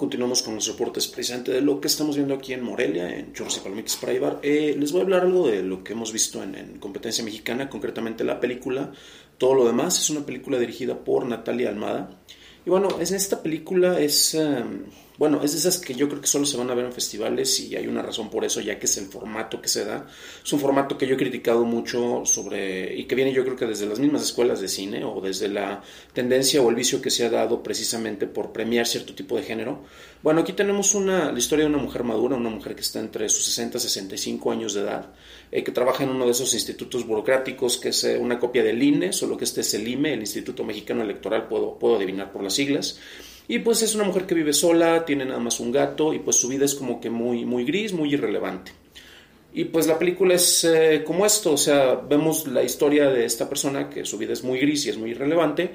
Continuamos con los reportes precisamente de lo que estamos viendo aquí en Morelia, en Chorros y Palomitas para llevar. Eh, les voy a hablar algo de lo que hemos visto en, en competencia mexicana, concretamente la película Todo lo demás. Es una película dirigida por Natalia Almada. Y bueno, en esta película es, um, bueno, es de esas que yo creo que solo se van a ver en festivales y hay una razón por eso, ya que es el formato que se da. Es un formato que yo he criticado mucho sobre, y que viene yo creo que desde las mismas escuelas de cine o desde la tendencia o el vicio que se ha dado precisamente por premiar cierto tipo de género. Bueno, aquí tenemos una, la historia de una mujer madura, una mujer que está entre sus 60 y 65 años de edad, eh, que trabaja en uno de esos institutos burocráticos que es eh, una copia del INE, solo que este es el IME, el Instituto Mexicano Electoral, puedo, puedo adivinar por las siglas. Y pues es una mujer que vive sola, tiene nada más un gato y pues su vida es como que muy, muy gris, muy irrelevante. Y pues la película es eh, como esto, o sea, vemos la historia de esta persona que su vida es muy gris y es muy irrelevante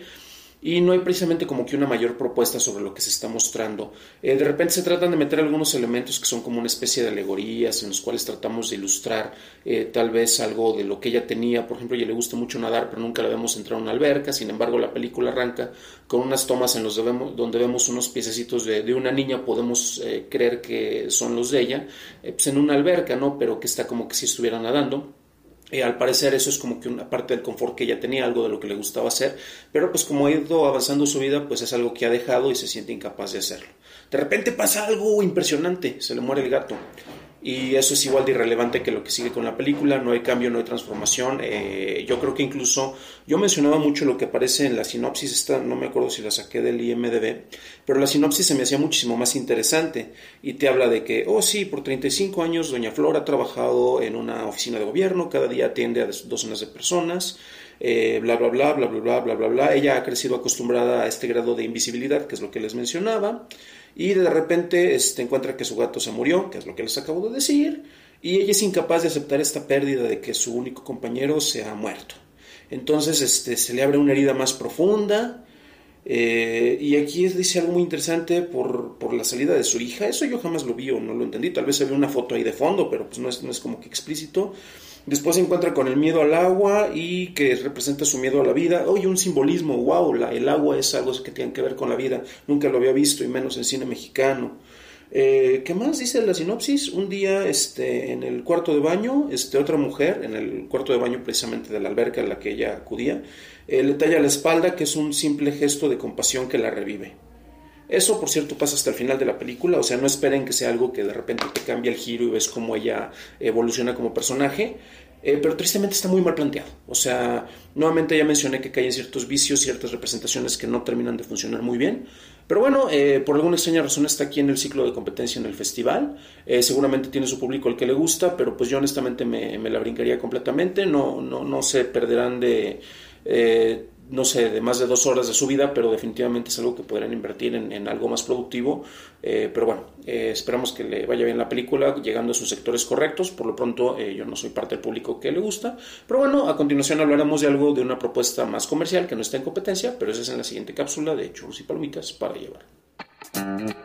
y no hay precisamente como que una mayor propuesta sobre lo que se está mostrando. Eh, de repente se tratan de meter algunos elementos que son como una especie de alegorías en los cuales tratamos de ilustrar eh, tal vez algo de lo que ella tenía. Por ejemplo, ella le gusta mucho nadar, pero nunca la vemos entrar a una alberca. Sin embargo, la película arranca con unas tomas en los de vemos, donde vemos unos piececitos de, de una niña, podemos eh, creer que son los de ella, pues en una alberca, ¿no? Pero que está como que si estuviera nadando. Eh, al parecer eso es como que una parte del confort que ella tenía, algo de lo que le gustaba hacer, pero pues como ha ido avanzando su vida, pues es algo que ha dejado y se siente incapaz de hacerlo. De repente pasa algo impresionante, se le muere el gato y eso es igual de irrelevante que lo que sigue con la película, no hay cambio, no hay transformación. Eh, yo creo que incluso, yo mencionaba mucho lo que aparece en la sinopsis, esta no me acuerdo si la saqué del IMDB, pero la sinopsis se me hacía muchísimo más interesante y te habla de que, oh sí, por 35 años Doña Flor ha trabajado en una oficina de gobierno, cada día atiende a docenas de personas. Eh, bla, bla, bla, bla, bla, bla, bla, bla. Ella ha crecido acostumbrada a este grado de invisibilidad, que es lo que les mencionaba y de repente este, encuentra que su gato se murió, que es lo que les acabo de decir, y ella es incapaz de aceptar esta pérdida de que su único compañero se ha muerto. Entonces este, se le abre una herida más profunda, eh, y aquí dice algo muy interesante por, por, la salida de su hija. Eso yo jamás lo vi o no lo entendí. Tal vez se ve una foto ahí de fondo, pero pues no es, no es como que explícito. Después se encuentra con el miedo al agua y que representa su miedo a la vida. Oye, un simbolismo, wow, la, el agua es algo que tiene que ver con la vida. Nunca lo había visto y menos en cine mexicano. Eh, ¿Qué más dice la sinopsis? Un día este, en el cuarto de baño, este, otra mujer, en el cuarto de baño precisamente de la alberca en la que ella acudía, eh, le talla la espalda, que es un simple gesto de compasión que la revive. Eso, por cierto, pasa hasta el final de la película, o sea, no esperen que sea algo que de repente te cambie el giro y ves cómo ella evoluciona como personaje, eh, pero tristemente está muy mal planteado. O sea, nuevamente ya mencioné que caen ciertos vicios, ciertas representaciones que no terminan de funcionar muy bien. Pero bueno, eh, por alguna extraña razón está aquí en el ciclo de competencia en el festival. Eh, seguramente tiene su público al que le gusta, pero pues yo honestamente me, me la brincaría completamente. No, no, no se perderán de no sé, de más de dos horas de su vida, pero definitivamente es algo que podrían invertir en, algo más productivo. Eh, pero bueno, eh, esperamos que le vaya bien la película, llegando a sus sectores correctos. Por lo pronto, eh, yo no soy parte del público que le gusta. Pero bueno, a continuación hablaremos de algo, de una propuesta más comercial que no está en competencia, pero esa es en la siguiente cápsula de churros y palomitas para llevar.